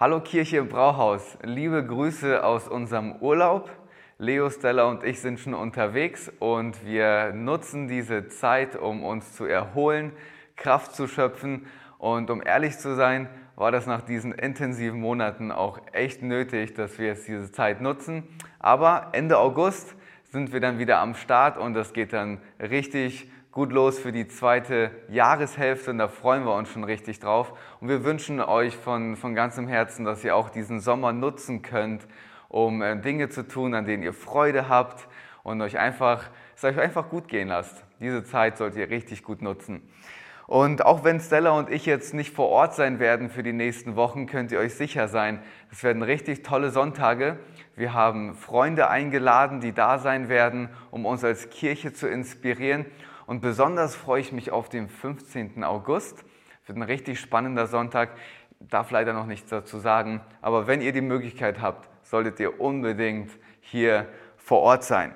Hallo Kirche Brauhaus, liebe Grüße aus unserem Urlaub. Leo, Stella und ich sind schon unterwegs und wir nutzen diese Zeit, um uns zu erholen, Kraft zu schöpfen. Und um ehrlich zu sein, war das nach diesen intensiven Monaten auch echt nötig, dass wir jetzt diese Zeit nutzen. Aber Ende August sind wir dann wieder am Start und das geht dann richtig gut los für die zweite Jahreshälfte und da freuen wir uns schon richtig drauf. Und wir wünschen euch von, von ganzem Herzen, dass ihr auch diesen Sommer nutzen könnt, um äh, Dinge zu tun, an denen ihr Freude habt und euch einfach, es euch einfach gut gehen lasst. Diese Zeit sollt ihr richtig gut nutzen. Und auch wenn Stella und ich jetzt nicht vor Ort sein werden für die nächsten Wochen, könnt ihr euch sicher sein, es werden richtig tolle Sonntage. Wir haben Freunde eingeladen, die da sein werden, um uns als Kirche zu inspirieren. Und besonders freue ich mich auf den 15. August. Wird ein richtig spannender Sonntag. Darf leider noch nichts dazu sagen. Aber wenn ihr die Möglichkeit habt, solltet ihr unbedingt hier vor Ort sein.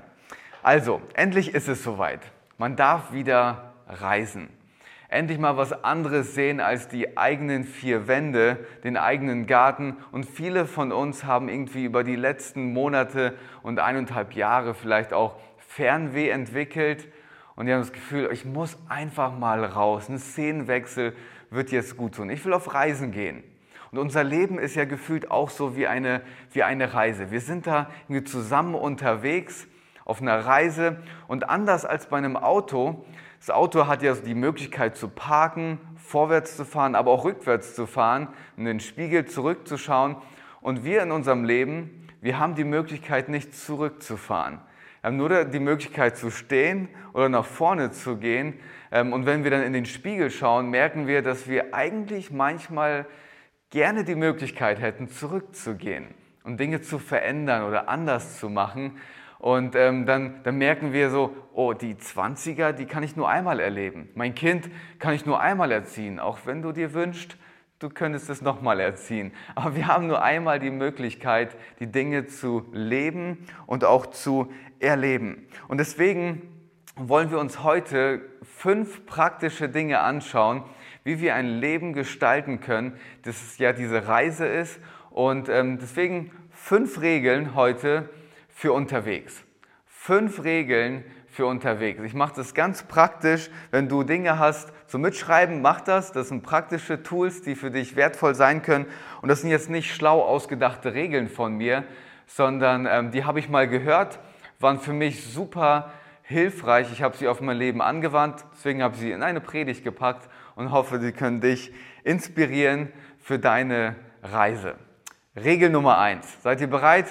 Also, endlich ist es soweit. Man darf wieder reisen. Endlich mal was anderes sehen als die eigenen vier Wände, den eigenen Garten. Und viele von uns haben irgendwie über die letzten Monate und eineinhalb Jahre vielleicht auch Fernweh entwickelt und die haben das Gefühl, ich muss einfach mal raus. Ein Szenenwechsel wird jetzt gut tun. Ich will auf Reisen gehen. Und unser Leben ist ja gefühlt auch so wie eine, wie eine Reise. Wir sind da zusammen unterwegs auf einer Reise und anders als bei einem Auto, das Auto hat ja die Möglichkeit zu parken, vorwärts zu fahren, aber auch rückwärts zu fahren, in den Spiegel zurückzuschauen. Und wir in unserem Leben, wir haben die Möglichkeit nicht zurückzufahren. Wir haben nur die Möglichkeit zu stehen oder nach vorne zu gehen. Ähm, und wenn wir dann in den Spiegel schauen, merken wir, dass wir eigentlich manchmal gerne die Möglichkeit hätten, zurückzugehen und Dinge zu verändern oder anders zu machen. Und ähm, dann, dann merken wir so, oh, die 20er, die kann ich nur einmal erleben. Mein Kind kann ich nur einmal erziehen, auch wenn du dir wünschst, du könntest es nochmal erziehen. Aber wir haben nur einmal die Möglichkeit, die Dinge zu leben und auch zu erleben. Und deswegen wollen wir uns heute fünf praktische Dinge anschauen, wie wir ein Leben gestalten können, das ja diese Reise ist. Und ähm, deswegen fünf Regeln heute für unterwegs. Fünf Regeln für unterwegs. Ich mache das ganz praktisch. Wenn du Dinge hast zum Mitschreiben, mach das. Das sind praktische Tools, die für dich wertvoll sein können. Und das sind jetzt nicht schlau ausgedachte Regeln von mir, sondern ähm, die habe ich mal gehört, waren für mich super hilfreich. Ich habe sie auf mein Leben angewandt, deswegen habe ich sie in eine Predigt gepackt und hoffe, sie können dich inspirieren für deine Reise. Regel Nummer eins. Seid ihr bereit?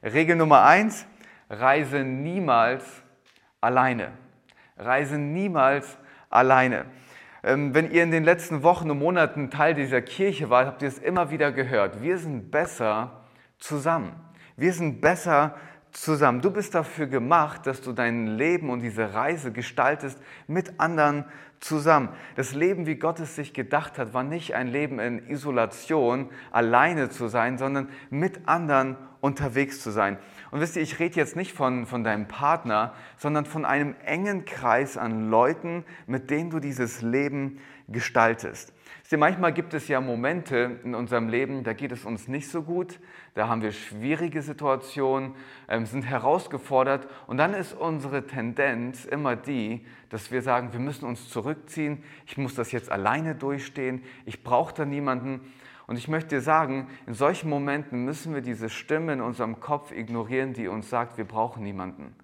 Regel Nummer eins: Reise niemals alleine. Reise niemals alleine. Ähm, wenn ihr in den letzten Wochen und Monaten Teil dieser Kirche wart, habt ihr es immer wieder gehört. Wir sind besser zusammen. Wir sind besser zusammen. Du bist dafür gemacht, dass du dein Leben und diese Reise gestaltest mit anderen zusammen. Das Leben, wie Gott es sich gedacht hat, war nicht ein Leben in Isolation, alleine zu sein, sondern mit anderen unterwegs zu sein. Und wisst ihr, ich rede jetzt nicht von, von deinem Partner, sondern von einem engen Kreis an Leuten, mit denen du dieses Leben gestaltest. Wisst manchmal gibt es ja Momente in unserem Leben, da geht es uns nicht so gut, da haben wir schwierige Situationen, ähm, sind herausgefordert und dann ist unsere Tendenz immer die, dass wir sagen, wir müssen uns zurückziehen, ich muss das jetzt alleine durchstehen, ich brauche da niemanden. Und ich möchte dir sagen, in solchen Momenten müssen wir diese Stimme in unserem Kopf ignorieren, die uns sagt, wir brauchen niemanden.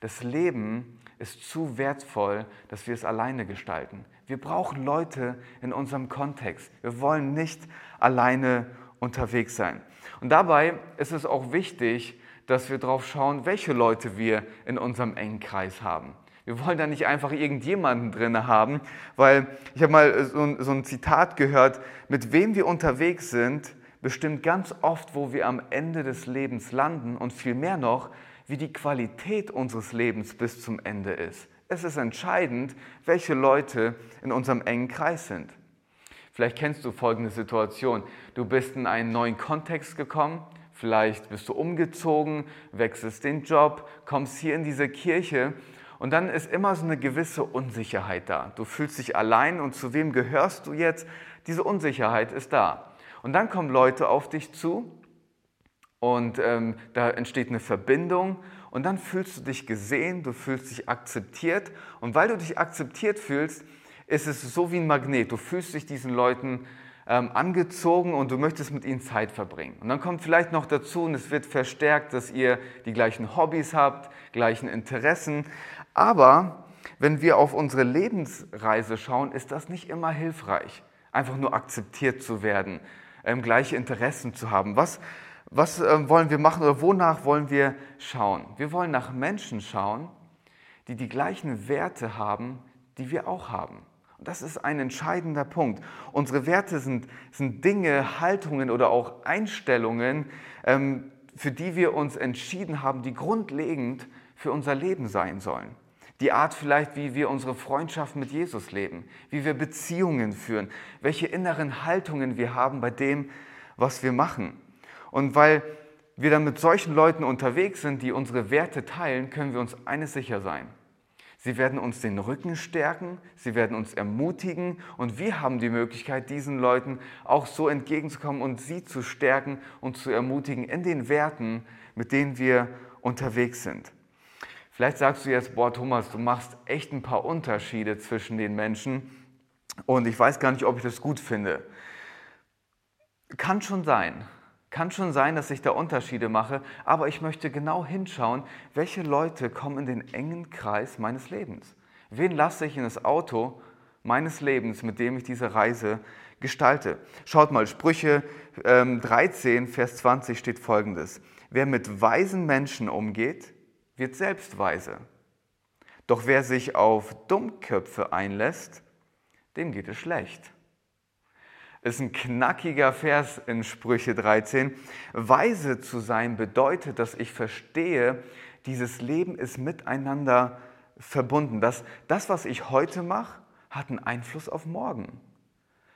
Das Leben ist zu wertvoll, dass wir es alleine gestalten. Wir brauchen Leute in unserem Kontext. Wir wollen nicht alleine unterwegs sein. Und dabei ist es auch wichtig, dass wir darauf schauen, welche Leute wir in unserem engen Kreis haben. Wir wollen da nicht einfach irgendjemanden drin haben, weil ich habe mal so, so ein Zitat gehört, mit wem wir unterwegs sind, bestimmt ganz oft, wo wir am Ende des Lebens landen und viel mehr noch, wie die Qualität unseres Lebens bis zum Ende ist. Es ist entscheidend, welche Leute in unserem engen Kreis sind. Vielleicht kennst du folgende Situation. Du bist in einen neuen Kontext gekommen, vielleicht bist du umgezogen, wechselst den Job, kommst hier in diese Kirche und dann ist immer so eine gewisse Unsicherheit da. Du fühlst dich allein und zu wem gehörst du jetzt? Diese Unsicherheit ist da. Und dann kommen Leute auf dich zu und ähm, da entsteht eine Verbindung und dann fühlst du dich gesehen, du fühlst dich akzeptiert und weil du dich akzeptiert fühlst, ist es so wie ein Magnet. Du fühlst dich diesen Leuten ähm, angezogen und du möchtest mit ihnen Zeit verbringen. Und dann kommt vielleicht noch dazu und es wird verstärkt, dass ihr die gleichen Hobbys habt, gleichen Interessen. Aber wenn wir auf unsere Lebensreise schauen, ist das nicht immer hilfreich, einfach nur akzeptiert zu werden, ähm, gleiche Interessen zu haben. Was, was äh, wollen wir machen oder wonach wollen wir schauen? Wir wollen nach Menschen schauen, die die gleichen Werte haben, die wir auch haben. Das ist ein entscheidender Punkt. Unsere Werte sind, sind Dinge, Haltungen oder auch Einstellungen, ähm, für die wir uns entschieden haben, die grundlegend für unser Leben sein sollen. Die Art vielleicht, wie wir unsere Freundschaft mit Jesus leben, wie wir Beziehungen führen, welche inneren Haltungen wir haben bei dem, was wir machen. Und weil wir dann mit solchen Leuten unterwegs sind, die unsere Werte teilen, können wir uns eines sicher sein. Sie werden uns den Rücken stärken, sie werden uns ermutigen und wir haben die Möglichkeit, diesen Leuten auch so entgegenzukommen und sie zu stärken und zu ermutigen in den Werten, mit denen wir unterwegs sind. Vielleicht sagst du jetzt, boah Thomas, du machst echt ein paar Unterschiede zwischen den Menschen und ich weiß gar nicht, ob ich das gut finde. Kann schon sein. Kann schon sein, dass ich da Unterschiede mache, aber ich möchte genau hinschauen, welche Leute kommen in den engen Kreis meines Lebens. Wen lasse ich in das Auto meines Lebens, mit dem ich diese Reise gestalte? Schaut mal, Sprüche 13, ähm, Vers 20 steht folgendes. Wer mit weisen Menschen umgeht, wird selbst weise. Doch wer sich auf Dummköpfe einlässt, dem geht es schlecht ist ein knackiger Vers in Sprüche 13. Weise zu sein bedeutet, dass ich verstehe, dieses Leben ist miteinander verbunden. Dass das, was ich heute mache, hat einen Einfluss auf morgen.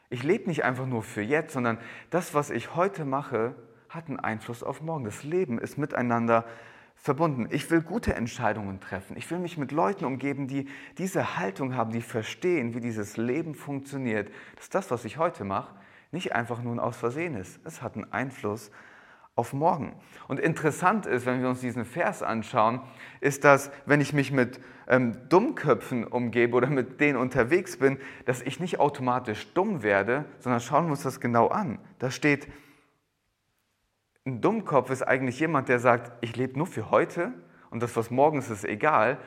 Ich lebe nicht einfach nur für jetzt, sondern das, was ich heute mache, hat einen Einfluss auf morgen. Das Leben ist miteinander verbunden verbunden. Ich will gute Entscheidungen treffen. Ich will mich mit Leuten umgeben, die diese Haltung haben, die verstehen, wie dieses Leben funktioniert. Dass das, was ich heute mache, nicht einfach nur aus Versehen ist. Es hat einen Einfluss auf morgen. Und interessant ist, wenn wir uns diesen Vers anschauen, ist, dass wenn ich mich mit ähm, Dummköpfen umgebe oder mit denen unterwegs bin, dass ich nicht automatisch dumm werde, sondern schauen wir uns das genau an. Da steht, ein Dummkopf ist eigentlich jemand, der sagt, ich lebe nur für heute und das, was morgen ist, ist egal.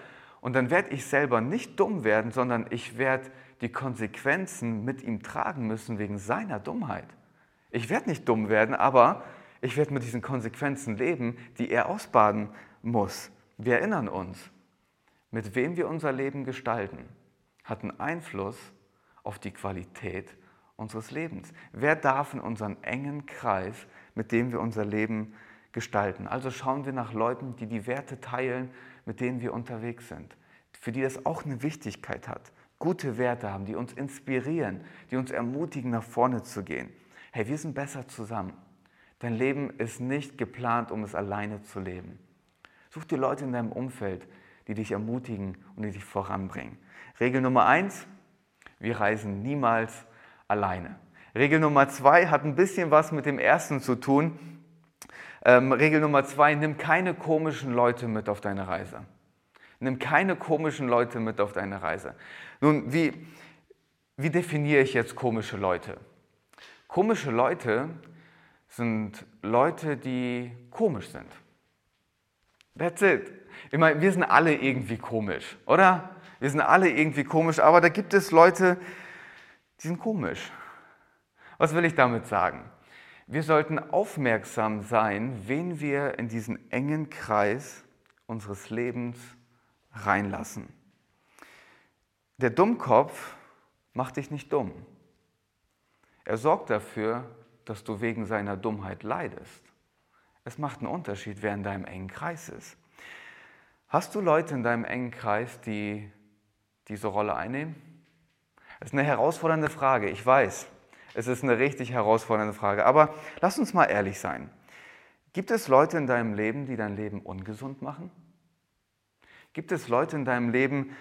Und dann werde ich selber nicht dumm werden, sondern ich werde die Konsequenzen mit ihm tragen müssen wegen seiner Dummheit. Ich werde nicht dumm werden, aber ich werde mit diesen Konsequenzen leben, die er ausbaden muss. Wir erinnern uns, mit wem wir unser Leben gestalten, hat einen Einfluss auf die Qualität unseres Lebens. Wer darf in unseren engen Kreis mit dem wir unser Leben gestalten. Also schauen wir nach Leuten, die die Werte teilen, mit denen wir unterwegs sind, für die das auch eine Wichtigkeit hat. Gute Werte haben, die uns inspirieren, die uns ermutigen, nach vorne zu gehen. Hey, wir sind besser zusammen. Dein Leben ist nicht geplant, um es alleine zu leben. Such dir Leute in deinem Umfeld, die dich ermutigen und die dich voranbringen. Regel Nummer eins, wir reisen niemals alleine. Regel Nummer zwei hat ein bisschen was mit dem ersten zu tun. Ähm, Regel Nummer zwei, nimm keine komischen Leute mit auf deine Reise. Nimm keine komischen Leute mit auf deine Reise. Nun, wie, wie definiere ich jetzt komische Leute? Komische Leute sind Leute, die komisch sind. That's it. Ich meine, wir sind alle irgendwie komisch, oder? Wir sind alle irgendwie komisch, aber da gibt es Leute, die sind komisch. Was will ich damit sagen? Wir sollten aufmerksam sein, wen wir in diesen engen Kreis unseres Lebens reinlassen. Der Dummkopf macht dich nicht dumm. Er sorgt dafür, dass du wegen seiner Dummheit leidest. Es macht einen Unterschied, wer in deinem engen Kreis ist. Hast du Leute in deinem engen Kreis, die diese Rolle einnehmen? Das ist eine herausfordernde Frage, ich weiß. Es ist eine richtig herausfordernde Frage. Aber lass uns mal ehrlich sein. Gibt es Leute in deinem Leben, die dein Leben ungesund machen? Gibt es Leute in deinem Leben,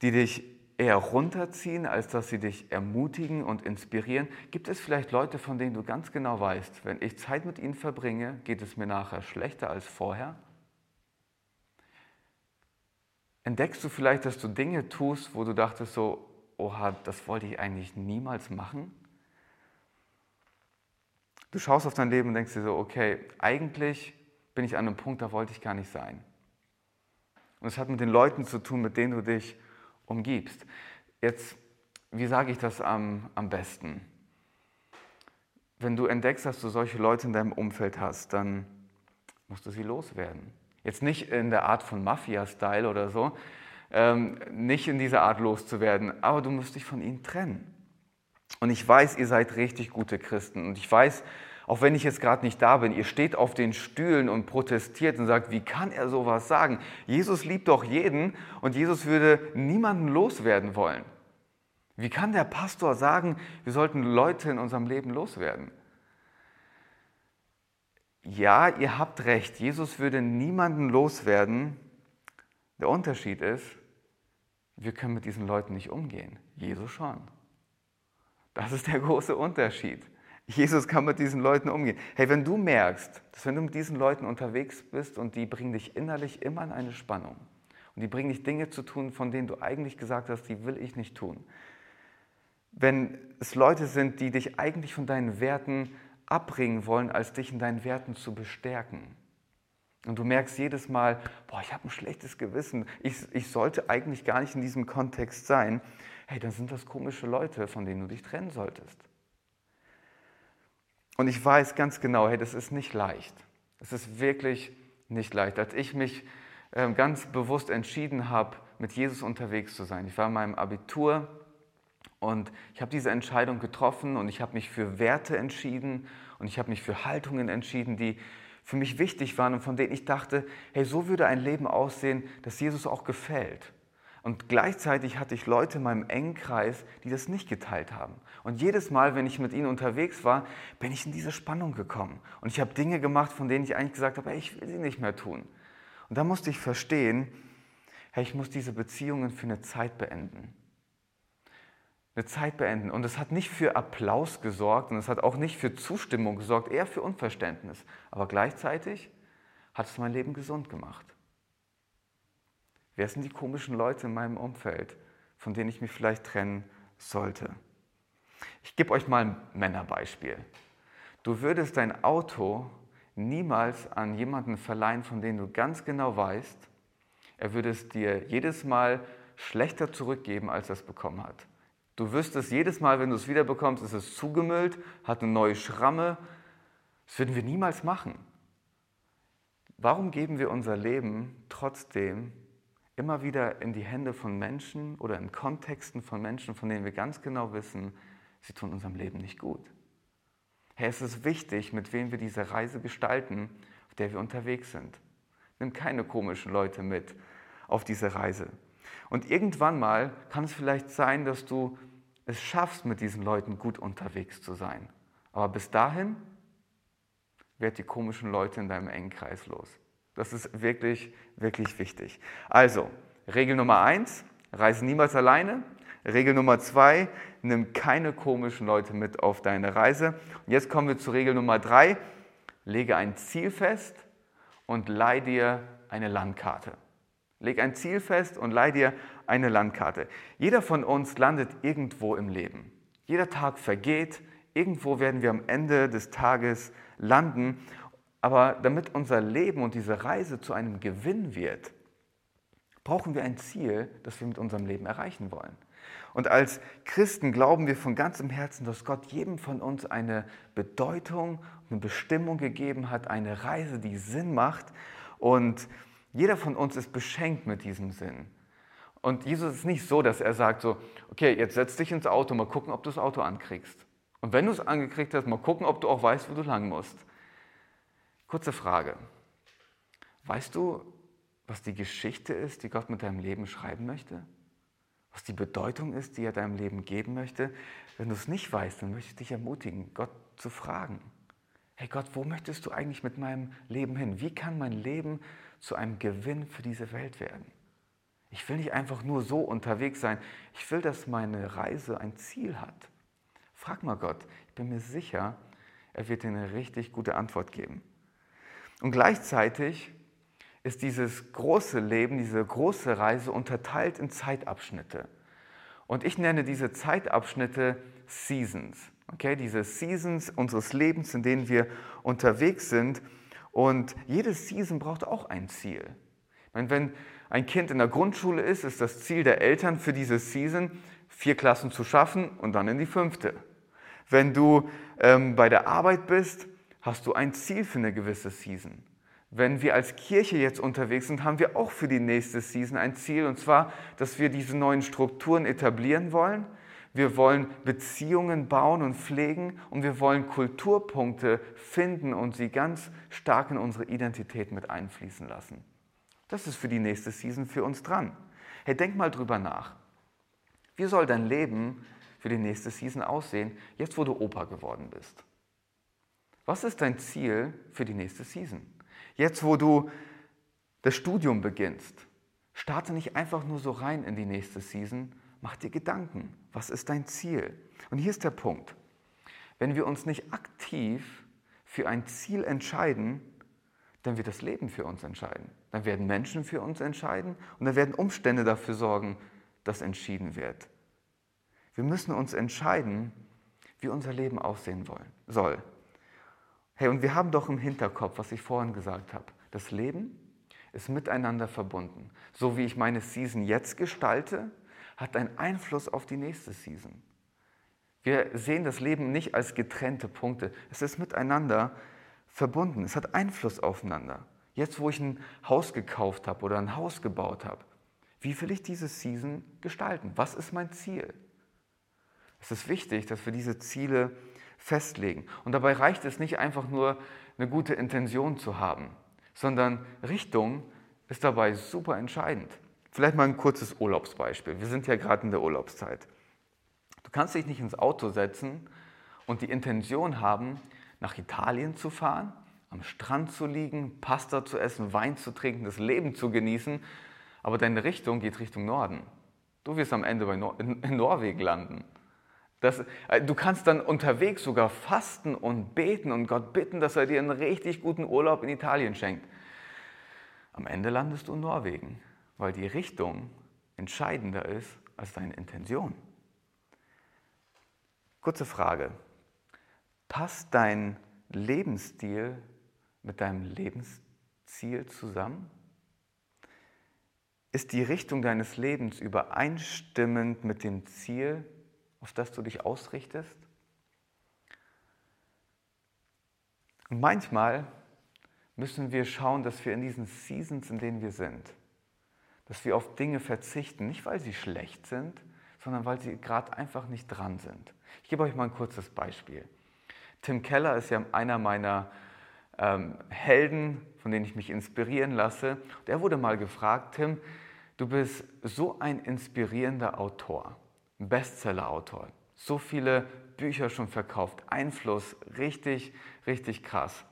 die dich eher runterziehen, als dass sie dich ermutigen und inspirieren? Gibt es vielleicht Leute, von denen du ganz genau weißt, wenn ich Zeit mit ihnen verbringe, geht es mir nachher schlechter als vorher? Entdeckst du vielleicht, dass du Dinge tust, wo du dachtest so, oha, das wollte ich eigentlich niemals machen? Du schaust auf dein Leben und denkst dir so, okay, eigentlich bin ich an einem Punkt, da wollte ich gar nicht sein. Und es hat mit den Leuten zu tun, mit denen du dich umgibst. Jetzt, wie sage ich das am, am besten? Wenn du entdeckst, dass du solche Leute in deinem Umfeld hast, dann musst du sie loswerden. Jetzt nicht in der Art von Mafia-Style oder so, ähm, nicht in dieser Art loszuwerden, aber du musst dich von ihnen trennen. Und ich weiß, ihr seid richtig gute Christen. Und ich weiß, auch wenn ich jetzt gerade nicht da bin, ihr steht auf den Stühlen und protestiert und sagt, wie kann er sowas sagen? Jesus liebt doch jeden und Jesus würde niemanden loswerden wollen. Wie kann der Pastor sagen, wir sollten Leute in unserem Leben loswerden? Ja, ihr habt recht, Jesus würde niemanden loswerden. Der Unterschied ist, wir können mit diesen Leuten nicht umgehen. Jesus schon. Das ist der große Unterschied. Jesus kann mit diesen Leuten umgehen. Hey, wenn du merkst, dass wenn du mit diesen Leuten unterwegs bist und die bringen dich innerlich immer in eine Spannung und die bringen dich Dinge zu tun, von denen du eigentlich gesagt hast, die will ich nicht tun. Wenn es Leute sind, die dich eigentlich von deinen Werten abbringen wollen, als dich in deinen Werten zu bestärken. Und du merkst jedes Mal, boah, ich habe ein schlechtes Gewissen, ich, ich sollte eigentlich gar nicht in diesem Kontext sein hey, dann sind das komische Leute, von denen du dich trennen solltest. Und ich weiß ganz genau, hey, das ist nicht leicht. Es ist wirklich nicht leicht. Als ich mich ähm, ganz bewusst entschieden habe, mit Jesus unterwegs zu sein, ich war in meinem Abitur und ich habe diese Entscheidung getroffen und ich habe mich für Werte entschieden und ich habe mich für Haltungen entschieden, die für mich wichtig waren und von denen ich dachte, hey, so würde ein Leben aussehen, das Jesus auch gefällt. Und gleichzeitig hatte ich Leute in meinem engen Kreis, die das nicht geteilt haben. Und jedes Mal, wenn ich mit ihnen unterwegs war, bin ich in diese Spannung gekommen. Und ich habe Dinge gemacht, von denen ich eigentlich gesagt habe, hey, ich will sie nicht mehr tun. Und da musste ich verstehen, hey, ich muss diese Beziehungen für eine Zeit beenden. Eine Zeit beenden. Und es hat nicht für Applaus gesorgt und es hat auch nicht für Zustimmung gesorgt, eher für Unverständnis. Aber gleichzeitig hat es mein Leben gesund gemacht. Wer sind die komischen Leute in meinem Umfeld, von denen ich mich vielleicht trennen sollte? Ich gebe euch mal ein Männerbeispiel. Du würdest dein Auto niemals an jemanden verleihen, von dem du ganz genau weißt, er würde es dir jedes Mal schlechter zurückgeben, als er es bekommen hat. Du wüsstest jedes Mal, wenn du es wiederbekommst, ist es zugemüllt, hat eine neue Schramme. Das würden wir niemals machen. Warum geben wir unser Leben trotzdem immer wieder in die Hände von Menschen oder in Kontexten von Menschen, von denen wir ganz genau wissen, sie tun unserem Leben nicht gut. Herr, es ist wichtig, mit wem wir diese Reise gestalten, auf der wir unterwegs sind. Nimm keine komischen Leute mit auf diese Reise. Und irgendwann mal kann es vielleicht sein, dass du es schaffst, mit diesen Leuten gut unterwegs zu sein. Aber bis dahin werd die komischen Leute in deinem engen Kreis los. Das ist wirklich, wirklich wichtig. Also, Regel Nummer eins, reise niemals alleine. Regel Nummer zwei, nimm keine komischen Leute mit auf deine Reise. Und jetzt kommen wir zu Regel Nummer drei, lege ein Ziel fest und leih dir eine Landkarte. Leg ein Ziel fest und leih dir eine Landkarte. Jeder von uns landet irgendwo im Leben. Jeder Tag vergeht. Irgendwo werden wir am Ende des Tages landen. Aber damit unser Leben und diese Reise zu einem Gewinn wird, brauchen wir ein Ziel, das wir mit unserem Leben erreichen wollen. Und als Christen glauben wir von ganzem Herzen, dass Gott jedem von uns eine Bedeutung, eine Bestimmung gegeben hat, eine Reise, die Sinn macht. Und jeder von uns ist beschenkt mit diesem Sinn. Und Jesus ist nicht so, dass er sagt so, okay, jetzt setz dich ins Auto, mal gucken, ob du das Auto ankriegst. Und wenn du es angekriegt hast, mal gucken, ob du auch weißt, wo du lang musst. Kurze Frage. Weißt du, was die Geschichte ist, die Gott mit deinem Leben schreiben möchte? Was die Bedeutung ist, die er deinem Leben geben möchte? Wenn du es nicht weißt, dann möchte ich dich ermutigen, Gott zu fragen. Hey Gott, wo möchtest du eigentlich mit meinem Leben hin? Wie kann mein Leben zu einem Gewinn für diese Welt werden? Ich will nicht einfach nur so unterwegs sein. Ich will, dass meine Reise ein Ziel hat. Frag mal Gott. Ich bin mir sicher, er wird dir eine richtig gute Antwort geben. Und gleichzeitig ist dieses große Leben, diese große Reise unterteilt in Zeitabschnitte. Und ich nenne diese Zeitabschnitte Seasons. Okay, diese Seasons unseres Lebens, in denen wir unterwegs sind. Und jede Season braucht auch ein Ziel. Ich meine, wenn ein Kind in der Grundschule ist, ist das Ziel der Eltern für diese Season, vier Klassen zu schaffen und dann in die fünfte. Wenn du ähm, bei der Arbeit bist, hast du ein Ziel für eine gewisse Season. Wenn wir als Kirche jetzt unterwegs sind, haben wir auch für die nächste Season ein Ziel, und zwar, dass wir diese neuen Strukturen etablieren wollen. Wir wollen Beziehungen bauen und pflegen und wir wollen Kulturpunkte finden und sie ganz stark in unsere Identität mit einfließen lassen. Das ist für die nächste Season für uns dran. Hey, denk mal drüber nach. Wie soll dein Leben für die nächste Season aussehen, jetzt wo du Opa geworden bist? Was ist dein Ziel für die nächste Season? Jetzt wo du das Studium beginnst, starte nicht einfach nur so rein in die nächste Season, mach dir Gedanken. Was ist dein Ziel? Und hier ist der Punkt. Wenn wir uns nicht aktiv für ein Ziel entscheiden, dann wird das Leben für uns entscheiden. Dann werden Menschen für uns entscheiden und dann werden Umstände dafür sorgen, dass entschieden wird. Wir müssen uns entscheiden, wie unser Leben aussehen wollen, soll. Hey, und wir haben doch im Hinterkopf, was ich vorhin gesagt habe. Das Leben ist miteinander verbunden. So wie ich meine Season jetzt gestalte, hat einen Einfluss auf die nächste Season. Wir sehen das Leben nicht als getrennte Punkte. Es ist miteinander verbunden. Es hat Einfluss aufeinander. Jetzt, wo ich ein Haus gekauft habe oder ein Haus gebaut habe, wie will ich diese Season gestalten? Was ist mein Ziel? Es ist wichtig, dass wir diese Ziele festlegen. Und dabei reicht es nicht einfach nur, eine gute Intention zu haben, sondern Richtung ist dabei super entscheidend. Vielleicht mal ein kurzes Urlaubsbeispiel. Wir sind ja gerade in der Urlaubszeit. Du kannst dich nicht ins Auto setzen und die Intention haben, nach Italien zu fahren, am Strand zu liegen, Pasta zu essen, Wein zu trinken, das Leben zu genießen, aber deine Richtung geht Richtung Norden. Du wirst am Ende Nor in, in Norwegen landen. Das, äh, du kannst dann unterwegs sogar fasten und beten und Gott bitten, dass er dir einen richtig guten Urlaub in Italien schenkt. Am Ende landest du in Norwegen, weil die Richtung entscheidender ist als deine Intention. Kurze Frage. Passt dein Lebensstil mit deinem Lebensziel zusammen? Ist die Richtung deines Lebens übereinstimmend mit dem Ziel, auf das du dich ausrichtest? Und manchmal müssen wir schauen, dass wir in diesen Seasons, in denen wir sind, dass wir auf Dinge verzichten, nicht weil sie schlecht sind, sondern weil sie gerade einfach nicht dran sind. Ich gebe euch mal ein kurzes Beispiel. Tim Keller ist ja einer meiner ähm, Helden, von denen ich mich inspirieren lasse. Und er wurde mal gefragt, Tim, du bist so ein inspirierender Autor. Bestseller-Autor. So viele Bücher schon verkauft, Einfluss, richtig, richtig krass.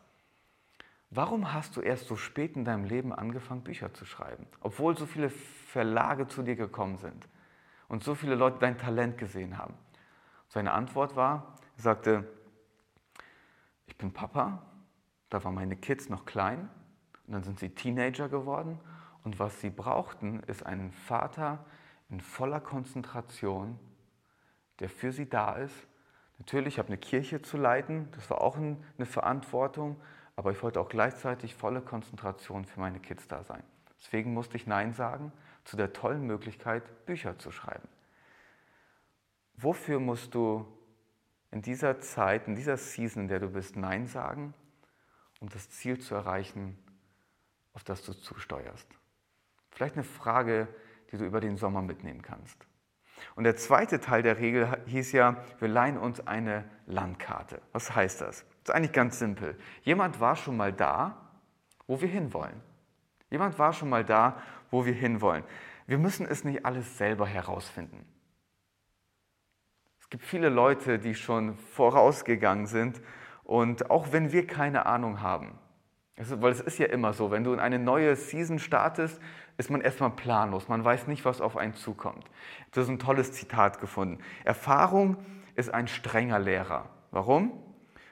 Warum hast du erst so spät in deinem Leben angefangen, Bücher zu schreiben, obwohl so viele Verlage zu dir gekommen sind und so viele Leute dein Talent gesehen haben? Seine Antwort war, er sagte, ich bin Papa, da waren meine Kids noch klein und dann sind sie Teenager geworden und was sie brauchten, ist einen Vater, in voller Konzentration, der für sie da ist. Natürlich, ich habe eine Kirche zu leiten, das war auch eine Verantwortung, aber ich wollte auch gleichzeitig volle Konzentration für meine Kids da sein. Deswegen musste ich Nein sagen zu der tollen Möglichkeit, Bücher zu schreiben. Wofür musst du in dieser Zeit, in dieser Season, in der du bist, Nein sagen, um das Ziel zu erreichen, auf das du zusteuerst? Vielleicht eine Frage, die du über den Sommer mitnehmen kannst. Und der zweite Teil der Regel hieß ja, wir leihen uns eine Landkarte. Was heißt das? Das ist eigentlich ganz simpel. Jemand war schon mal da, wo wir hinwollen. Jemand war schon mal da, wo wir hinwollen. Wir müssen es nicht alles selber herausfinden. Es gibt viele Leute, die schon vorausgegangen sind und auch wenn wir keine Ahnung haben, Also, weil es ist ja immer so, wenn du in eine neue Season startest, ist man erstmal planlos. Man weiß nicht, was auf einen zukommt. Das ist ein tolles Zitat gefunden. Erfahrung ist ein strenger Lehrer. Warum?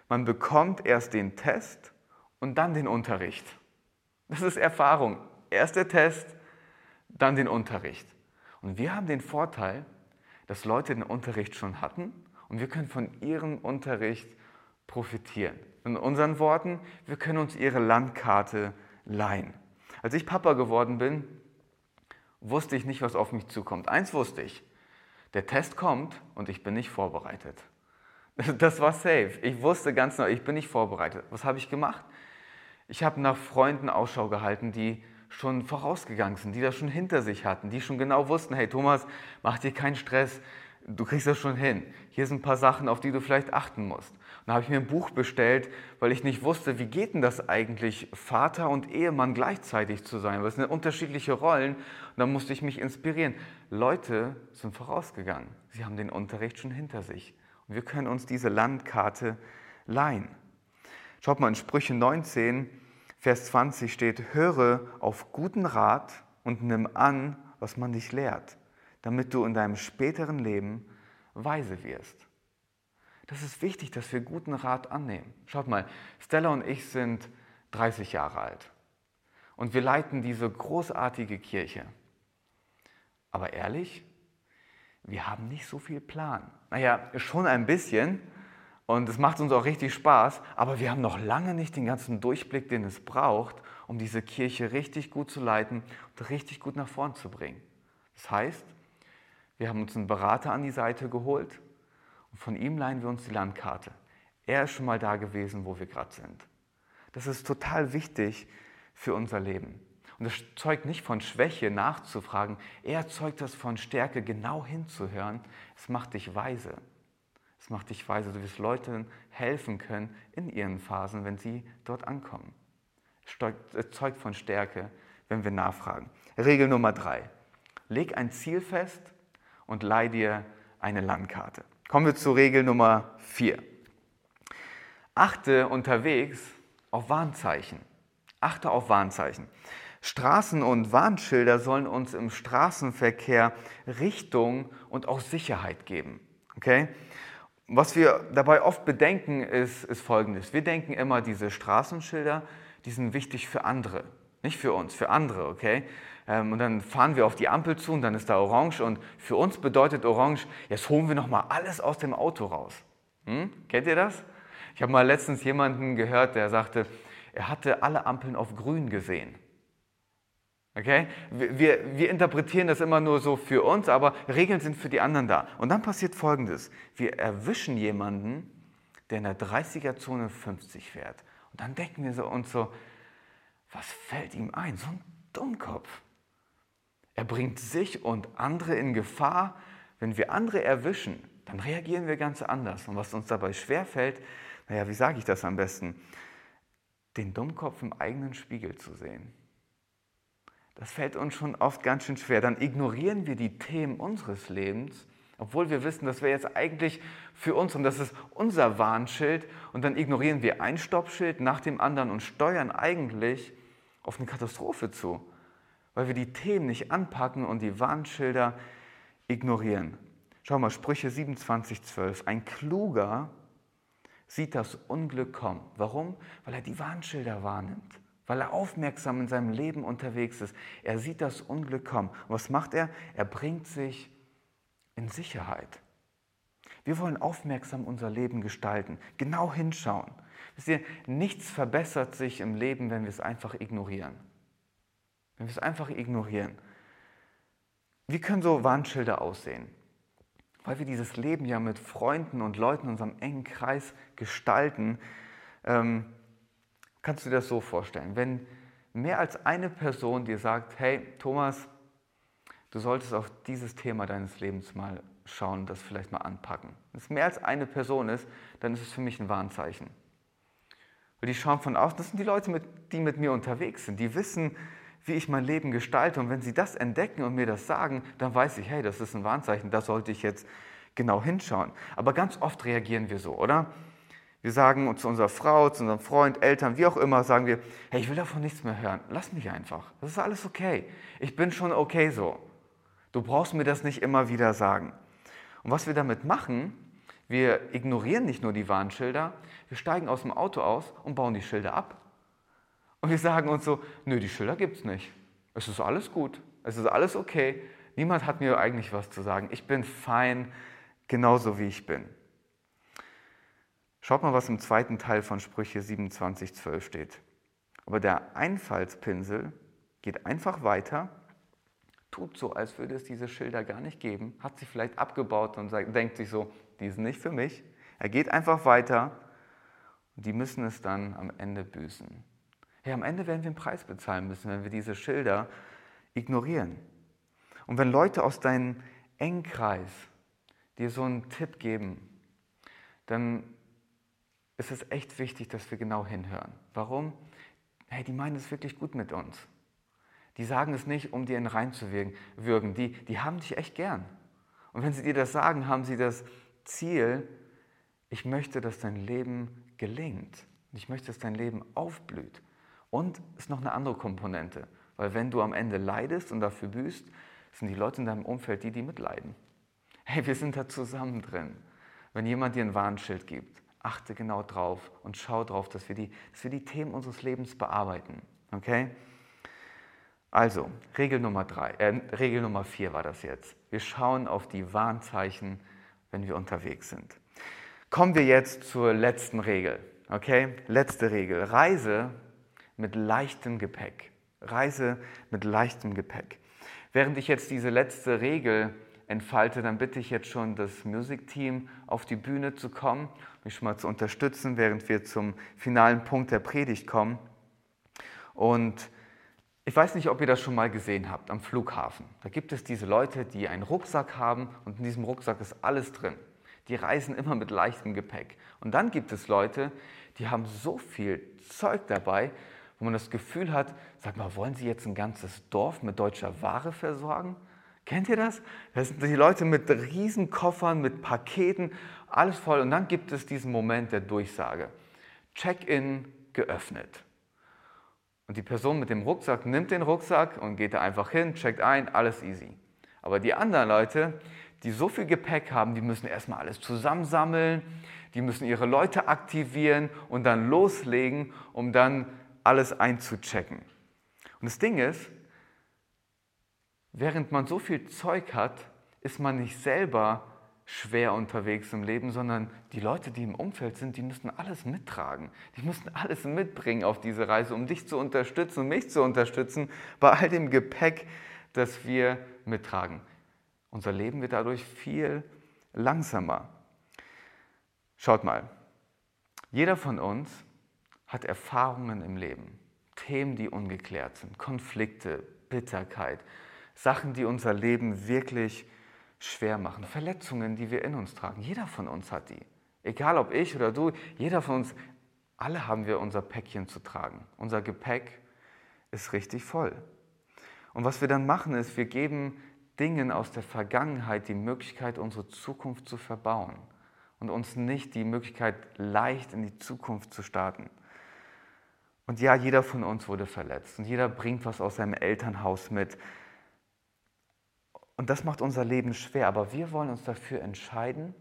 Man bekommt erst den Test und dann den Unterricht. Das ist Erfahrung. Erst der Test, dann den Unterricht. Und wir haben den Vorteil, dass Leute den Unterricht schon hatten und wir können von ihrem Unterricht profitieren. In unseren Worten, wir können uns ihre Landkarte leihen. Als ich Papa geworden bin, wusste ich nicht, was auf mich zukommt. Eins wusste ich, der Test kommt und ich bin nicht vorbereitet. Das war safe. Ich wusste ganz genau, ich bin nicht vorbereitet. Was habe ich gemacht? Ich habe nach Freunden Ausschau gehalten, die schon vorausgegangen sind, die das schon hinter sich hatten, die schon genau wussten, hey Thomas, mach dir keinen Stress, du kriegst das schon hin. Hier sind ein paar Sachen, auf die du vielleicht achten musst. Dann habe ich mir ein Buch bestellt, weil ich nicht wusste, wie geht denn das eigentlich, Vater und Ehemann gleichzeitig zu sein? Das sind unterschiedliche Rollen. Und dann musste ich mich inspirieren. Leute sind vorausgegangen. Sie haben den Unterricht schon hinter sich. Und wir können uns diese Landkarte leihen. Schaut mal in Sprüche 19, Vers 20 steht, höre auf guten Rat und nimm an, was man dich lehrt, damit du in deinem späteren Leben weise wirst. Das ist wichtig, dass wir guten Rat annehmen. Schaut mal, Stella und ich sind 30 Jahre alt und wir leiten diese großartige Kirche. Aber ehrlich, wir haben nicht so viel Plan. Naja, schon ein bisschen, und es macht uns auch richtig Spaß, aber wir haben noch lange nicht den ganzen Durchblick, den es braucht, um diese Kirche richtig gut zu leiten und richtig gut nach vorn zu bringen. Das heißt, wir haben uns einen Berater an die Seite geholt und von ihm leihen wir uns die Landkarte. Er ist schon mal da gewesen, wo wir gerade sind. Das ist total wichtig für unser Leben. Und das zeugt nicht von Schwäche nachzufragen, er zeugt das von Stärke, genau hinzuhören. Es macht dich weise. Es macht dich weise. Du wirst Leuten helfen können in ihren Phasen, wenn sie dort ankommen. Es zeugt von Stärke, wenn wir nachfragen. Regel Nummer drei. Leg ein Ziel fest und leih dir eine Landkarte. Kommen wir zu Regel Nummer vier. Achte unterwegs auf Warnzeichen. Achte auf Warnzeichen. Straßen- und Warnschilder sollen uns im Straßenverkehr Richtung und auch Sicherheit geben. Okay? Was wir dabei oft bedenken, ist, ist Folgendes. Wir denken immer, diese Straßenschilder, die sind wichtig für andere, nicht für uns, für andere, okay? Ähm, und dann fahren wir auf die Ampel zu und dann ist da Orange und für uns bedeutet Orange, jetzt holen wir nochmal alles aus dem Auto raus. Hm? Kennt ihr das? Ich habe mal letztens jemanden gehört, der sagte, er hatte alle Ampeln auf grün gesehen. Okay? Wir, wir interpretieren das immer nur so für uns, aber Regeln sind für die anderen da. Und dann passiert Folgendes. Wir erwischen jemanden, der in der 30er-Zone 50 fährt. Und dann denken wir uns so, was fällt ihm ein? So ein Dummkopf. Er bringt sich und andere in Gefahr. Wenn wir andere erwischen, dann reagieren wir ganz anders. Und was uns dabei schwerfällt, naja, wie sage ich das am besten? Den Dummkopf im eigenen Spiegel zu sehen. Das fällt uns schon oft ganz schön schwer. Dann ignorieren wir die Themen unseres Lebens, obwohl wir wissen, das wäre jetzt eigentlich für uns und das ist unser Warnschild. Und dann ignorieren wir ein Stoppschild nach dem anderen und steuern eigentlich auf eine Katastrophe zu, weil wir die Themen nicht anpacken und die Warnschilder ignorieren. Schau mal, Sprüche 27, 12. Ein Kluger sieht das Unglück kommen. Warum? Weil er die Warnschilder wahrnimmt weil er aufmerksam in seinem Leben unterwegs ist. Er sieht das Unglück kommen. Und was macht er? Er bringt sich in Sicherheit. Wir wollen aufmerksam unser Leben gestalten, genau hinschauen. Wisst ihr, nichts verbessert sich im Leben, wenn wir es einfach ignorieren. Wenn wir es einfach ignorieren. Wie können so Warnschilder aussehen? Weil wir dieses Leben ja mit Freunden und Leuten in unserem engen Kreis gestalten, ähm, kannst du dir das so vorstellen. Wenn mehr als eine Person dir sagt, hey Thomas, du solltest auf dieses Thema deines Lebens mal schauen, das vielleicht mal anpacken. Wenn es mehr als eine Person ist, dann ist es für mich ein Warnzeichen. Weil die schauen von außen, das sind die Leute, die mit mir unterwegs sind, die wissen, wie ich mein Leben gestalte. Und wenn sie das entdecken und mir das sagen, dann weiß ich, hey, das ist ein Warnzeichen, da sollte ich jetzt genau hinschauen. Aber ganz oft reagieren wir so, oder? Wir sagen zu unserer Frau, zu unserem Freund, Eltern, wie auch immer, sagen wir, hey, ich will davon nichts mehr hören. Lass mich einfach. Das ist alles okay. Ich bin schon okay so. Du brauchst mir das nicht immer wieder sagen. Und was wir damit machen, wir ignorieren nicht nur die Warnschilder, wir steigen aus dem Auto aus und bauen die Schilder ab. Und wir sagen uns so, nö, die Schilder gibt es nicht. Es ist alles gut. Es ist alles okay. Niemand hat mir eigentlich was zu sagen. Ich bin fein, genauso wie ich bin. Schaut mal, was im zweiten Teil von Sprüche 27, 12 steht. Aber der Einfallspinsel geht einfach weiter, tut so, als würde es diese Schilder gar nicht geben, hat sie vielleicht abgebaut und sagt, denkt sich so, die sind nicht für mich. Er geht einfach weiter und die müssen es dann am Ende büßen. Ja, am Ende werden wir einen Preis bezahlen müssen, wenn wir diese Schilder ignorieren. Und wenn Leute aus deinem Engkreis dir so einen Tipp geben, dann ist es echt wichtig, dass wir genau hinhören. Warum? Hey, die meinen es wirklich gut mit uns. Die sagen es nicht, um dir in Rein zu würgen. Die, die haben dich echt gern. Und wenn sie dir das sagen, haben sie das Ziel, ich möchte, dass dein Leben gelingt. Ich möchte, dass dein Leben aufblüht. Und es ist noch eine andere Komponente. Weil wenn du am Ende leidest und dafür büßt, sind die Leute in deinem Umfeld die, die mitleiden. Hey, wir sind da zusammen drin. Wenn jemand dir ein Warnschild gibt, achte genau drauf und schau drauf, dass wir die, dass wir die Themen unseres Lebens bearbeiten. Okay? Also, Regel Nummer drei, äh, Regel Nummer vier war das jetzt. Wir schauen auf die Warnzeichen, wenn wir unterwegs sind. Kommen wir jetzt zur letzten Regel. Okay? Letzte Regel. Reise mit leichtem Gepäck. Reise mit leichtem Gepäck. Während ich jetzt diese letzte Regel entfalte, dann bitte ich jetzt schon das Music Team auf die Bühne zu kommen mich schon mal zu unterstützen, während wir zum finalen Punkt der Predigt kommen. Und ich weiß nicht, ob ihr das schon mal gesehen habt am Flughafen. Da gibt es diese Leute, die einen Rucksack haben und in diesem Rucksack ist alles drin. Die reisen immer mit leichtem Gepäck. Und dann gibt es Leute, die haben so viel Zeug dabei, wo man das Gefühl hat, sag mal, wollen sie jetzt ein ganzes Dorf mit deutscher Ware versorgen? Kennt ihr das? Das sind die Leute mit Riesenkoffern, mit Paketen, alles voll. Und dann gibt es diesen Moment der Durchsage. Check-in geöffnet. Und die Person mit dem Rucksack nimmt den Rucksack und geht da einfach hin, checkt ein, alles easy. Aber die anderen Leute, die so viel Gepäck haben, die müssen erstmal alles zusammensammeln, die müssen ihre Leute aktivieren und dann loslegen, um dann alles einzuchecken. Und das Ding ist, während man so viel Zeug hat, ist man nicht selber schwer unterwegs im Leben, sondern die Leute, die im Umfeld sind, die müssen alles mittragen. Die müssen alles mitbringen auf diese Reise, um dich zu unterstützen und mich zu unterstützen bei all dem Gepäck, das wir mittragen. Unser Leben wird dadurch viel langsamer. Schaut mal, jeder von uns hat Erfahrungen im Leben, Themen, die ungeklärt sind, Konflikte, Bitterkeit, Sachen, die unser Leben wirklich schwer machen. Verletzungen, die wir in uns tragen. Jeder von uns hat die. Egal ob ich oder du, jeder von uns, alle haben wir unser Päckchen zu tragen. Unser Gepäck ist richtig voll. Und was wir dann machen, ist, wir geben Dingen aus der Vergangenheit die Möglichkeit, unsere Zukunft zu verbauen und uns nicht die Möglichkeit, leicht in die Zukunft zu starten. Und ja, jeder von uns wurde verletzt und jeder bringt was aus seinem Elternhaus mit. Und das macht unser Leben schwer, aber wir wollen uns dafür entscheiden,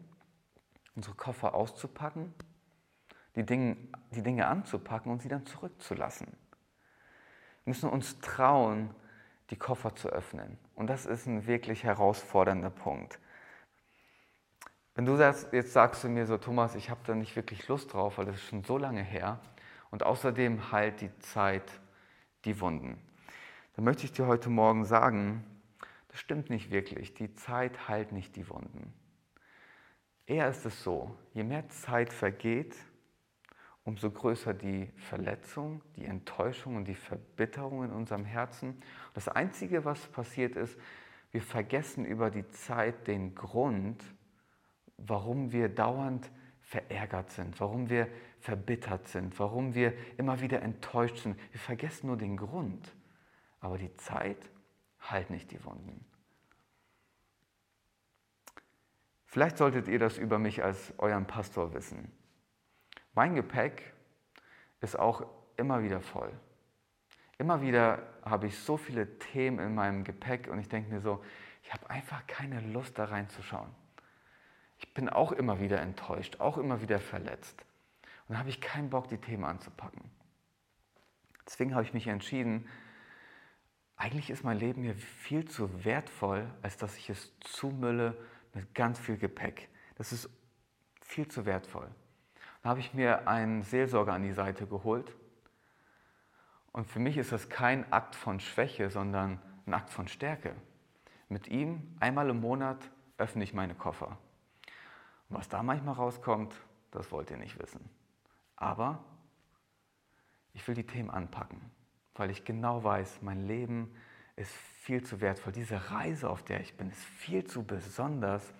unsere Koffer auszupacken, die Dinge, die Dinge anzupacken und sie dann zurückzulassen. Wir müssen uns trauen, die Koffer zu öffnen. Und das ist ein wirklich herausfordernder Punkt. Wenn du jetzt sagst zu mir so, Thomas, ich habe da nicht wirklich Lust drauf, weil das ist schon so lange her und außerdem heilt die Zeit die Wunden, dann möchte ich dir heute Morgen sagen, das stimmt nicht wirklich. Die Zeit heilt nicht die Wunden. Eher ist es so, je mehr Zeit vergeht, umso größer die Verletzung, die Enttäuschung und die Verbitterung in unserem Herzen. Das Einzige, was passiert ist, wir vergessen über die Zeit den Grund, warum wir dauernd verärgert sind, warum wir verbittert sind, warum wir immer wieder enttäuscht sind. Wir vergessen nur den Grund. Aber die Zeit halt nicht die Wunden. Vielleicht solltet ihr das über mich als euren Pastor wissen. Mein Gepäck ist auch immer wieder voll. Immer wieder habe ich so viele Themen in meinem Gepäck und ich denke mir so, ich habe einfach keine Lust da reinzuschauen. Bin auch immer wieder enttäuscht, auch immer wieder verletzt. Und da habe ich keinen Bock, die Themen anzupacken. Deswegen habe ich mich entschieden, eigentlich ist mein Leben mir viel zu wertvoll, als dass ich es zumülle mit ganz viel Gepäck. Das ist viel zu wertvoll. Da habe ich mir einen Seelsorger an die Seite geholt. Und für mich ist das kein Akt von Schwäche, sondern ein Akt von Stärke. Mit ihm einmal im Monat öffne ich meine Koffer. Was da manchmal rauskommt, das wollt ihr nicht wissen. Aber ich will die Themen anpacken, weil ich genau weiß, mein Leben ist viel zu wertvoll. Diese Reise, auf der ich bin, ist viel zu besonders,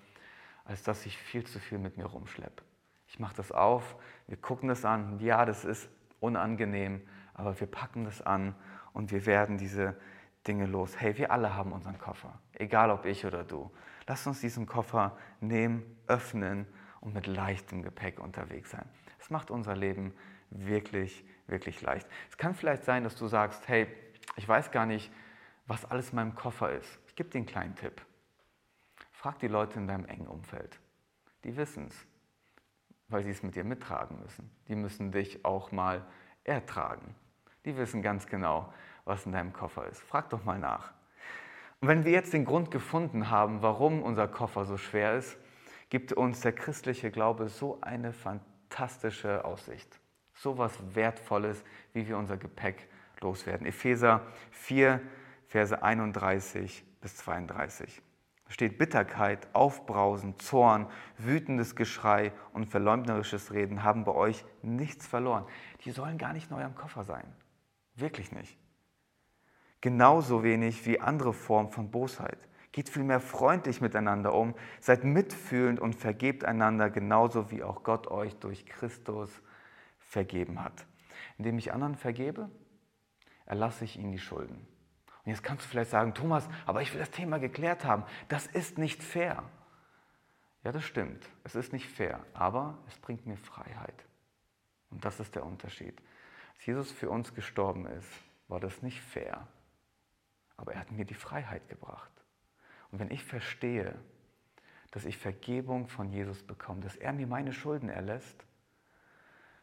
als dass ich viel zu viel mit mir rumschleppe. Ich mache das auf, wir gucken das an. Ja, das ist unangenehm, aber wir packen das an und wir werden diese Dinge los. Hey, wir alle haben unseren Koffer, egal ob ich oder du. Lass uns diesen Koffer nehmen, öffnen und mit leichtem Gepäck unterwegs sein. Es macht unser Leben wirklich, wirklich leicht. Es kann vielleicht sein, dass du sagst, hey, ich weiß gar nicht, was alles in meinem Koffer ist. Ich gebe dir einen kleinen Tipp. Frag die Leute in deinem engen Umfeld. Die wissen es, weil sie es mit dir mittragen müssen. Die müssen dich auch mal ertragen. Die wissen ganz genau, was in deinem Koffer ist. Frag doch mal nach. Und wenn wir jetzt den Grund gefunden haben, warum unser Koffer so schwer ist, gibt uns der christliche Glaube so eine fantastische Aussicht. So was Wertvolles, wie wir unser Gepäck loswerden. Epheser 4, Verse 31 bis 32 steht Bitterkeit, Aufbrausen, Zorn, wütendes Geschrei und verleumderisches Reden haben bei euch nichts verloren. Die sollen gar nicht in eurem Koffer sein. Wirklich nicht. Genauso wenig wie andere Formen von Bosheit. Geht vielmehr freundlich miteinander um, seid mitfühlend und vergebt einander, genauso wie auch Gott euch durch Christus vergeben hat. Indem ich anderen vergebe, erlasse ich ihnen die Schulden. Und jetzt kannst du vielleicht sagen, Thomas, aber ich will das Thema geklärt haben. Das ist nicht fair. Ja, das stimmt. Es ist nicht fair, aber es bringt mir Freiheit. Und das ist der Unterschied. Als Jesus für uns gestorben ist, war das nicht fair. Aber er hat mir die Freiheit gebracht. Und wenn ich verstehe, dass ich Vergebung von Jesus bekomme, dass er mir meine Schulden erlässt,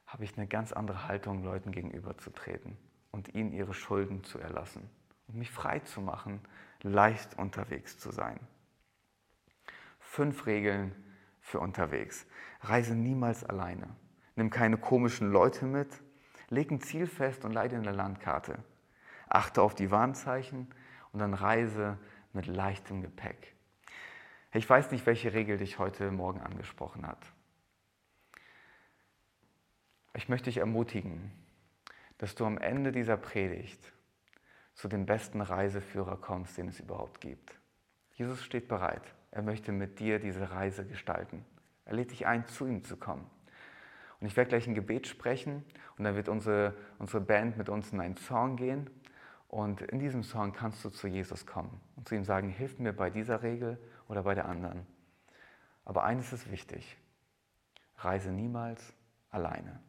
habe ich eine ganz andere Haltung, Leuten gegenüberzutreten und ihnen ihre Schulden zu erlassen und mich frei zu machen, leicht unterwegs zu sein. Fünf Regeln für unterwegs. Reise niemals alleine. Nimm keine komischen Leute mit. Leg ein Ziel fest und leide eine Landkarte. Achte auf die Warnzeichen und dann reise mit leichtem Gepäck. Ich weiß nicht, welche Regel dich heute Morgen angesprochen hat. Ich möchte dich ermutigen, dass du am Ende dieser Predigt zu dem besten Reiseführer kommst, den es überhaupt gibt. Jesus steht bereit. Er möchte mit dir diese Reise gestalten. Er lädt dich ein, zu ihm zu kommen. Und ich werde gleich ein Gebet sprechen und dann wird unsere, unsere Band mit uns in einen Song gehen. Und in diesem Song kannst du zu Jesus kommen und zu ihm sagen, hilf mir bei dieser Regel oder bei der anderen. Aber eines ist wichtig, reise niemals alleine.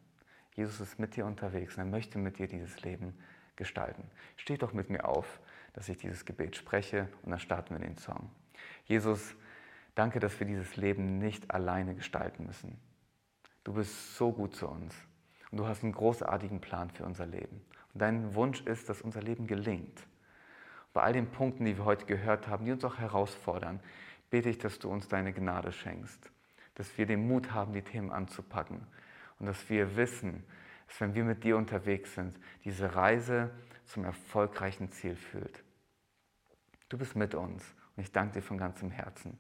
Jesus ist mit dir unterwegs und er möchte mit dir dieses Leben gestalten. Steht doch mit mir auf, dass ich dieses Gebet spreche und dann starten wir den Song. Jesus, danke, dass wir dieses Leben nicht alleine gestalten müssen. Du bist so gut zu uns und du hast einen großartigen Plan für unser Leben. Dein Wunsch ist, dass unser Leben gelingt. Bei all den Punkten, die wir heute gehört haben, die uns auch herausfordern, bete ich, dass du uns deine Gnade schenkst, dass wir den Mut haben, die Themen anzupacken und dass wir wissen, dass wenn wir mit dir unterwegs sind, diese Reise zum erfolgreichen Ziel führt. Du bist mit uns und ich danke dir von ganzem Herzen.